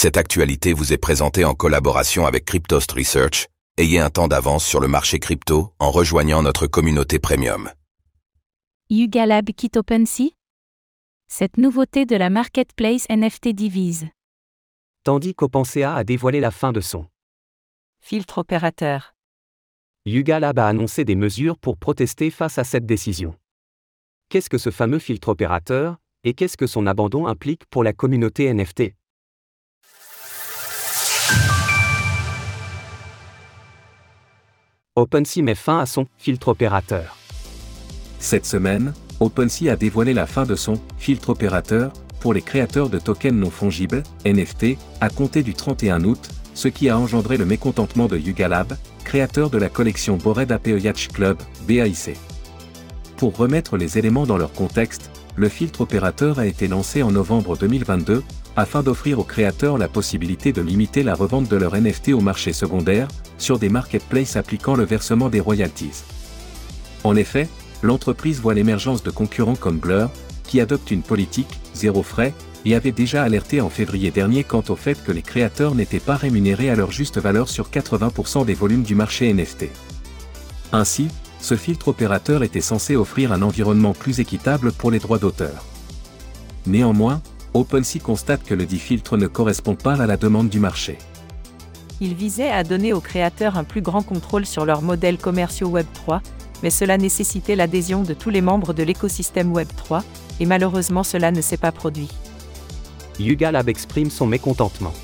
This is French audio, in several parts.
Cette actualité vous est présentée en collaboration avec Cryptost Research. Ayez un temps d'avance sur le marché crypto en rejoignant notre communauté premium. Yuga Lab quitte OpenSea Cette nouveauté de la marketplace NFT divise. Tandis qu'OpenSea a dévoilé la fin de son filtre opérateur. Yuga Lab a annoncé des mesures pour protester face à cette décision. Qu'est-ce que ce fameux filtre opérateur, et qu'est-ce que son abandon implique pour la communauté NFT OpenSea met fin à son filtre opérateur. Cette semaine, OpenSea a dévoilé la fin de son filtre opérateur pour les créateurs de tokens non fongibles, NFT, à compter du 31 août, ce qui a engendré le mécontentement de Yuga Lab, créateur de la collection Bored Ape Club, BAIC. Pour remettre les éléments dans leur contexte, le filtre opérateur a été lancé en novembre 2022, afin d'offrir aux créateurs la possibilité de limiter la revente de leurs NFT au marché secondaire, sur des marketplaces appliquant le versement des royalties. En effet, l'entreprise voit l'émergence de concurrents comme Blur, qui adoptent une politique zéro frais, et avait déjà alerté en février dernier quant au fait que les créateurs n'étaient pas rémunérés à leur juste valeur sur 80% des volumes du marché NFT. Ainsi, ce filtre opérateur était censé offrir un environnement plus équitable pour les droits d'auteur. Néanmoins, OpenSea constate que le dit filtre ne correspond pas à la demande du marché. Il visait à donner aux créateurs un plus grand contrôle sur leurs modèles commerciaux Web3, mais cela nécessitait l'adhésion de tous les membres de l'écosystème Web3, et malheureusement cela ne s'est pas produit. Yuga Lab exprime son mécontentement.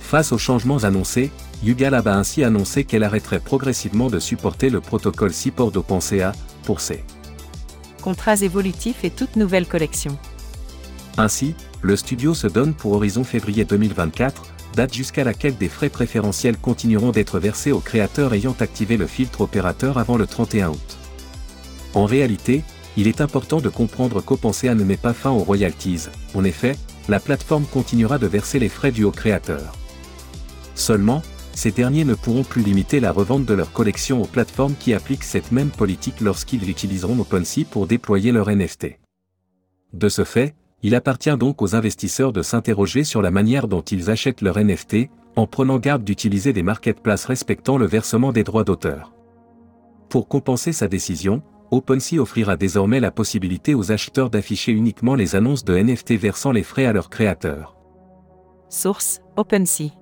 Face aux changements annoncés, Yuga Lab a ainsi annoncé qu'elle arrêterait progressivement de supporter le protocole Support d'OpenSea pour ses contrats évolutifs et toute nouvelle collection. Ainsi, le studio se donne pour horizon février 2024, date jusqu'à laquelle des frais préférentiels continueront d'être versés aux créateurs ayant activé le filtre opérateur avant le 31 août. En réalité, il est important de comprendre qu'OpenSea ne met pas fin aux royalties, en effet, la plateforme continuera de verser les frais dus aux créateurs. Seulement, ces derniers ne pourront plus limiter la revente de leur collection aux plateformes qui appliquent cette même politique lorsqu'ils utiliseront OpenSea pour déployer leur NFT. De ce fait, il appartient donc aux investisseurs de s'interroger sur la manière dont ils achètent leur NFT, en prenant garde d'utiliser des marketplaces respectant le versement des droits d'auteur. Pour compenser sa décision, OpenSea offrira désormais la possibilité aux acheteurs d'afficher uniquement les annonces de NFT versant les frais à leurs créateurs. Source OpenSea.